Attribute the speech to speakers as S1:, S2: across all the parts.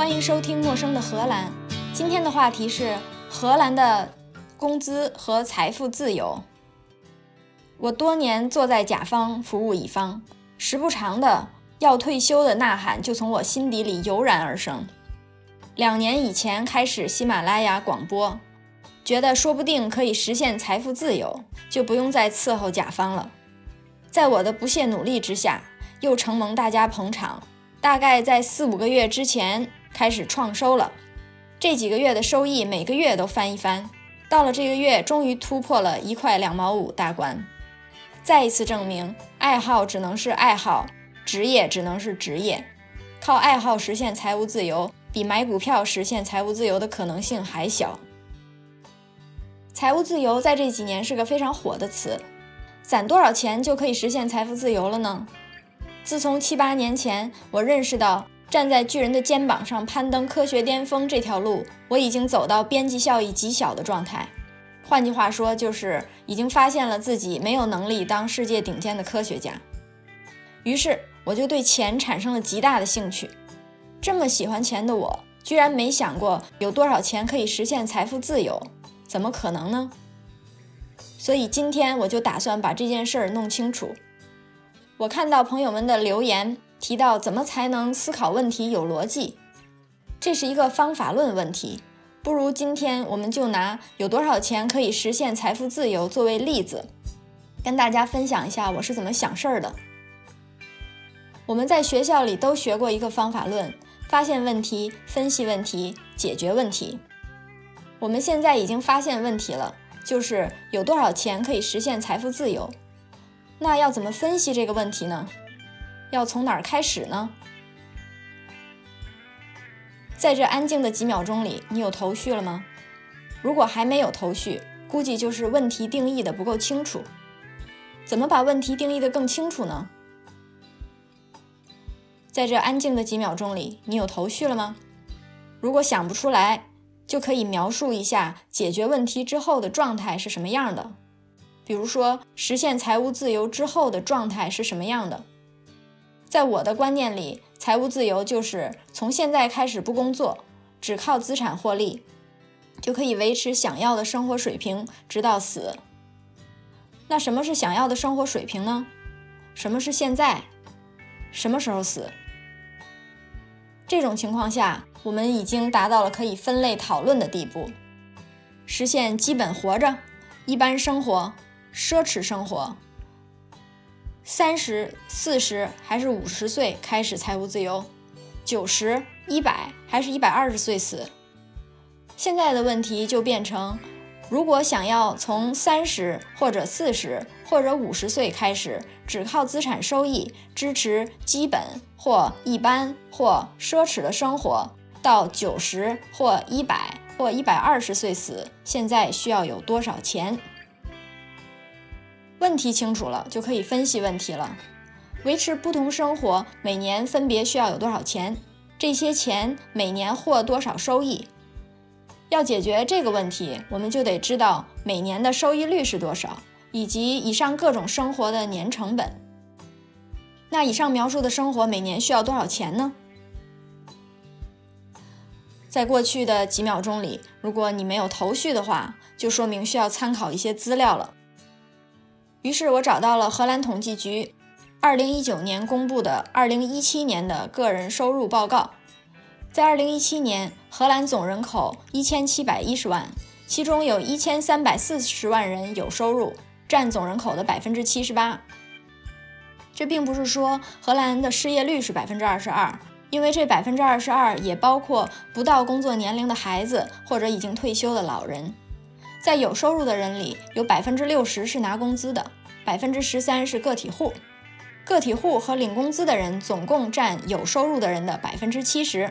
S1: 欢迎收听《陌生的荷兰》。今天的话题是荷兰的工资和财富自由。我多年坐在甲方服务乙方，时不常的要退休的呐喊就从我心底里油然而生。两年以前开始喜马拉雅广播，觉得说不定可以实现财富自由，就不用再伺候甲方了。在我的不懈努力之下，又承蒙大家捧场，大概在四五个月之前开始创收了。这几个月的收益每个月都翻一番，到了这个月终于突破了一块两毛五大关，再一次证明爱好只能是爱好，职业只能是职业。靠爱好实现财务自由，比买股票实现财务自由的可能性还小。财务自由在这几年是个非常火的词，攒多少钱就可以实现财富自由了呢？自从七八年前我认识到站在巨人的肩膀上攀登科学巅峰这条路，我已经走到边际效益极小的状态。换句话说，就是已经发现了自己没有能力当世界顶尖的科学家。于是我就对钱产生了极大的兴趣。这么喜欢钱的我，居然没想过有多少钱可以实现财富自由？怎么可能呢？所以今天我就打算把这件事儿弄清楚。我看到朋友们的留言提到怎么才能思考问题有逻辑，这是一个方法论问题。不如今天我们就拿有多少钱可以实现财富自由作为例子，跟大家分享一下我是怎么想事儿的。我们在学校里都学过一个方法论：发现问题、分析问题、解决问题。我们现在已经发现问题了，就是有多少钱可以实现财富自由。那要怎么分析这个问题呢？要从哪儿开始呢？在这安静的几秒钟里，你有头绪了吗？如果还没有头绪，估计就是问题定义的不够清楚。怎么把问题定义的更清楚呢？在这安静的几秒钟里，你有头绪了吗？如果想不出来，就可以描述一下解决问题之后的状态是什么样的。比如说，实现财务自由之后的状态是什么样的？在我的观念里，财务自由就是从现在开始不工作，只靠资产获利，就可以维持想要的生活水平直到死。那什么是想要的生活水平呢？什么是现在？什么时候死？这种情况下，我们已经达到了可以分类讨论的地步，实现基本活着，一般生活。奢侈生活，三十四十还是五十岁开始财务自由，九十一百还是一百二十岁死？现在的问题就变成：如果想要从三十或者四十或者五十岁开始，只靠资产收益支持基本或一般或奢侈的生活，到九十或一百或一百二十岁死，现在需要有多少钱？问题清楚了，就可以分析问题了。维持不同生活，每年分别需要有多少钱？这些钱每年获多少收益？要解决这个问题，我们就得知道每年的收益率是多少，以及以上各种生活的年成本。那以上描述的生活每年需要多少钱呢？在过去的几秒钟里，如果你没有头绪的话，就说明需要参考一些资料了。于是我找到了荷兰统计局二零一九年公布的二零一七年的个人收入报告。在二零一七年，荷兰总人口一千七百一十万，其中有一千三百四十万人有收入，占总人口的百分之七十八。这并不是说荷兰的失业率是百分之二十二，因为这百分之二十二也包括不到工作年龄的孩子或者已经退休的老人。在有收入的人里，有百分之六十是拿工资的，百分之十三是个体户。个体户和领工资的人总共占有收入的人的百分之七十。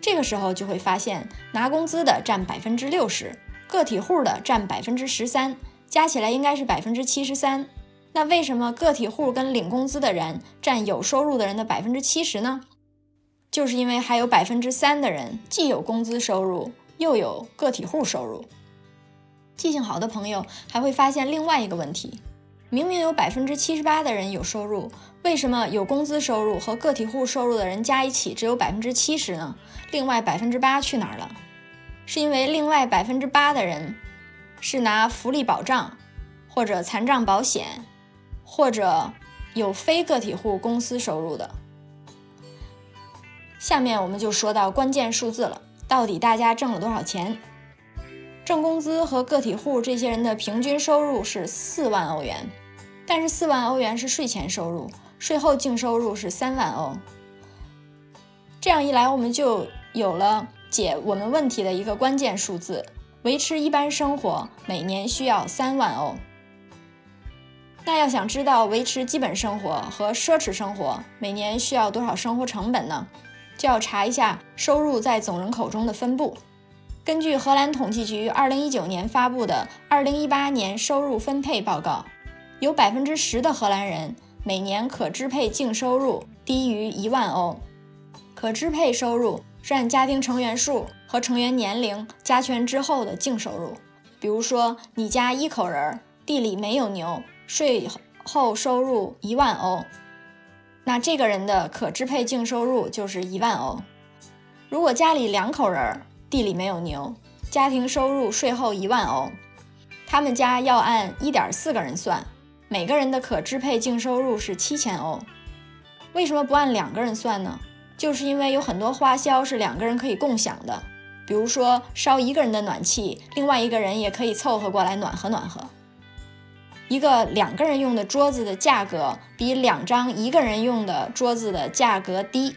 S1: 这个时候就会发现，拿工资的占百分之六十，个体户的占百分之十三，加起来应该是百分之七十三。那为什么个体户跟领工资的人占有收入的人的百分之七十呢？就是因为还有百分之三的人既有工资收入，又有个体户收入。记性好的朋友还会发现另外一个问题：明明有百分之七十八的人有收入，为什么有工资收入和个体户收入的人加一起只有百分之七十呢？另外百分之八去哪儿了？是因为另外百分之八的人是拿福利保障，或者残障保险，或者有非个体户公司收入的。下面我们就说到关键数字了，到底大家挣了多少钱？挣工资和个体户这些人的平均收入是四万欧元，但是四万欧元是税前收入，税后净收入是三万欧。这样一来，我们就有了解我们问题的一个关键数字：维持一般生活每年需要三万欧。那要想知道维持基本生活和奢侈生活每年需要多少生活成本呢？就要查一下收入在总人口中的分布。根据荷兰统计局二零一九年发布的二零一八年收入分配报告，有百分之十的荷兰人每年可支配净收入低于一万欧。可支配收入是按家庭成员数和成员年龄加权之后的净收入。比如说，你家一口人，地里没有牛，税后收入一万欧，那这个人的可支配净收入就是一万欧。如果家里两口人，地里没有牛，家庭收入税后一万欧，他们家要按一点四个人算，每个人的可支配净收入是七千欧。为什么不按两个人算呢？就是因为有很多花销是两个人可以共享的，比如说烧一个人的暖气，另外一个人也可以凑合过来暖和暖和。一个两个人用的桌子的价格比两张一个人用的桌子的价格低。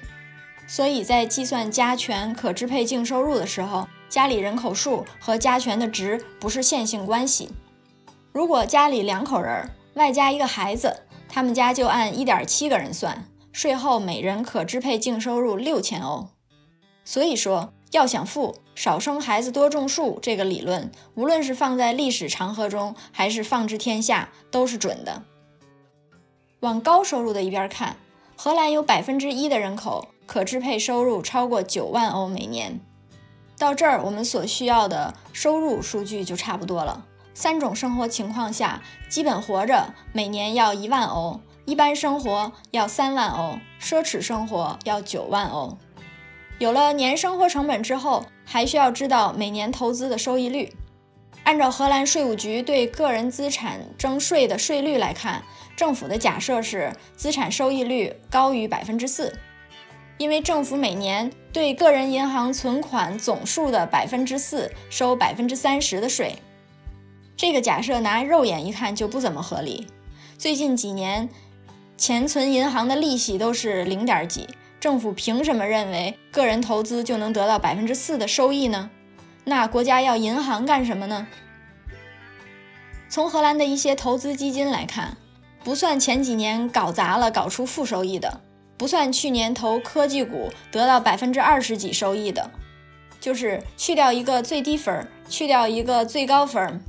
S1: 所以在计算加权可支配净收入的时候，家里人口数和加权的值不是线性关系。如果家里两口人外加一个孩子，他们家就按一点七个人算，税后每人可支配净收入六千欧。所以说，要想富，少生孩子多种树这个理论，无论是放在历史长河中，还是放之天下，都是准的。往高收入的一边看，荷兰有百分之一的人口。可支配收入超过九万欧每年，到这儿我们所需要的收入数据就差不多了。三种生活情况下，基本活着每年要一万欧，一般生活要三万欧，奢侈生活要九万欧。有了年生活成本之后，还需要知道每年投资的收益率。按照荷兰税务局对个人资产征税的税率来看，政府的假设是资产收益率高于百分之四。因为政府每年对个人银行存款总数的百分之四收百分之三十的税，这个假设拿肉眼一看就不怎么合理。最近几年，钱存银行的利息都是零点几，政府凭什么认为个人投资就能得到百分之四的收益呢？那国家要银行干什么呢？从荷兰的一些投资基金来看，不算前几年搞砸了搞出负收益的。不算去年投科技股得到百分之二十几收益的，就是去掉一个最低分，去掉一个最高分。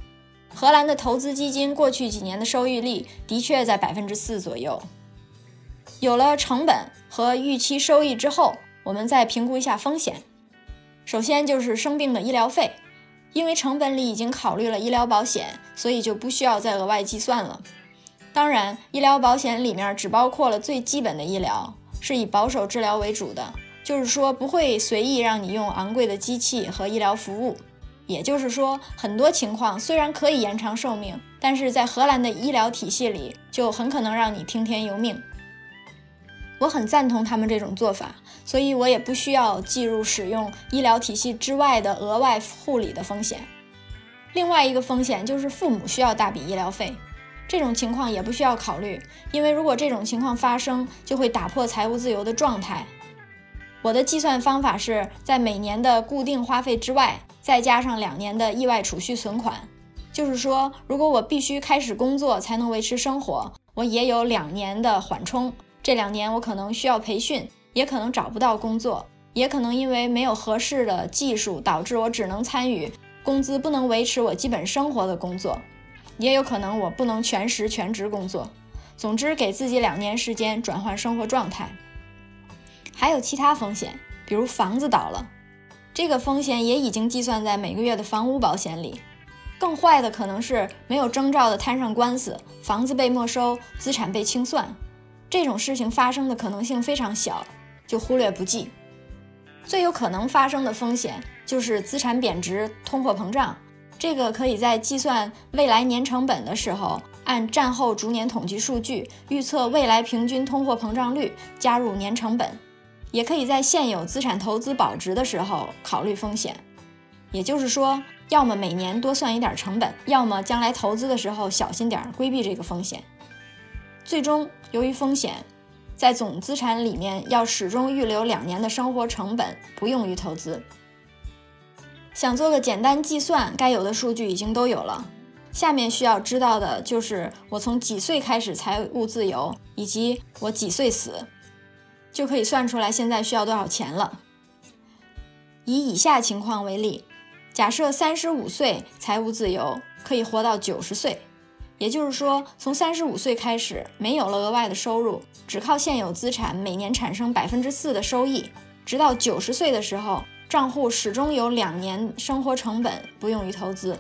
S1: 荷兰的投资基金过去几年的收益率的确在百分之四左右。有了成本和预期收益之后，我们再评估一下风险。首先就是生病的医疗费，因为成本里已经考虑了医疗保险，所以就不需要再额外计算了。当然，医疗保险里面只包括了最基本的医疗。是以保守治疗为主的，就是说不会随意让你用昂贵的机器和医疗服务。也就是说，很多情况虽然可以延长寿命，但是在荷兰的医疗体系里就很可能让你听天由命。我很赞同他们这种做法，所以我也不需要计入使用医疗体系之外的额外护理的风险。另外一个风险就是父母需要大笔医疗费。这种情况也不需要考虑，因为如果这种情况发生，就会打破财务自由的状态。我的计算方法是在每年的固定花费之外，再加上两年的意外储蓄存款。就是说，如果我必须开始工作才能维持生活，我也有两年的缓冲。这两年我可能需要培训，也可能找不到工作，也可能因为没有合适的技术，导致我只能参与工资不能维持我基本生活的工作。也有可能我不能全时全职工作，总之给自己两年时间转换生活状态。还有其他风险，比如房子倒了，这个风险也已经计算在每个月的房屋保险里。更坏的可能是没有征兆的摊上官司，房子被没收，资产被清算。这种事情发生的可能性非常小，就忽略不计。最有可能发生的风险就是资产贬值、通货膨胀。这个可以在计算未来年成本的时候，按战后逐年统计数据预测未来平均通货膨胀率，加入年成本；也可以在现有资产投资保值的时候考虑风险。也就是说，要么每年多算一点成本，要么将来投资的时候小心点，规避这个风险。最终，由于风险，在总资产里面要始终预留两年的生活成本，不用于投资。想做个简单计算，该有的数据已经都有了。下面需要知道的就是我从几岁开始财务自由，以及我几岁死，就可以算出来现在需要多少钱了。以以下情况为例，假设三十五岁财务自由，可以活到九十岁，也就是说，从三十五岁开始没有了额外的收入，只靠现有资产每年产生百分之四的收益，直到九十岁的时候。账户始终有两年生活成本不用于投资，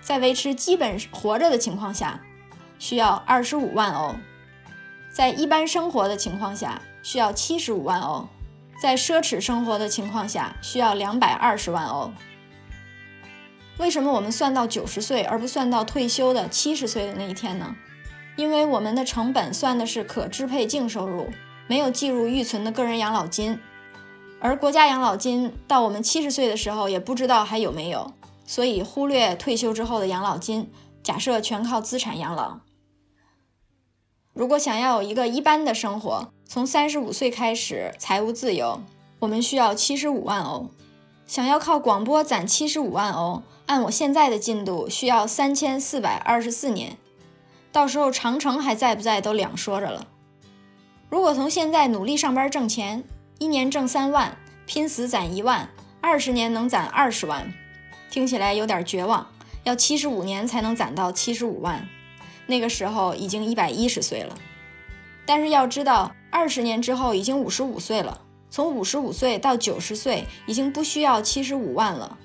S1: 在维持基本活着的情况下，需要二十五万欧；在一般生活的情况下，需要七十五万欧；在奢侈生活的情况下，需要两百二十万欧。为什么我们算到九十岁而不算到退休的七十岁的那一天呢？因为我们的成本算的是可支配净收入，没有计入预存的个人养老金。而国家养老金到我们七十岁的时候也不知道还有没有，所以忽略退休之后的养老金，假设全靠资产养老。如果想要有一个一般的生活，从三十五岁开始财务自由，我们需要七十五万欧。想要靠广播攒七十五万欧，按我现在的进度需要三千四百二十四年，到时候长城还在不在都两说着了。如果从现在努力上班挣钱。一年挣三万，拼死攒一万，二十年能攒二十万，听起来有点绝望。要七十五年才能攒到七十五万，那个时候已经一百一十岁了。但是要知道，二十年之后已经五十五岁了，从五十五岁到九十岁已经不需要七十五万了。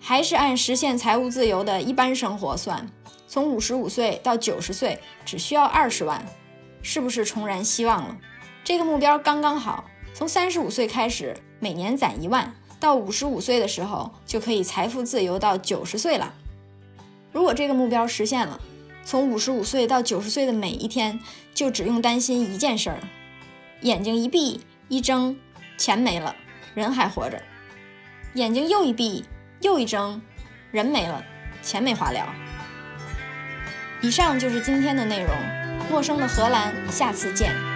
S1: 还是按实现财务自由的一般生活算，从五十五岁到九十岁只需要二十万，是不是重燃希望了？这个目标刚刚好。从三十五岁开始，每年攒一万，到五十五岁的时候就可以财富自由到九十岁了。如果这个目标实现了，从五十五岁到九十岁的每一天，就只用担心一件事儿：眼睛一闭一睁，钱没了，人还活着；眼睛又一闭又一睁，人没了，钱没花了。以上就是今天的内容。陌生的荷兰，下次见。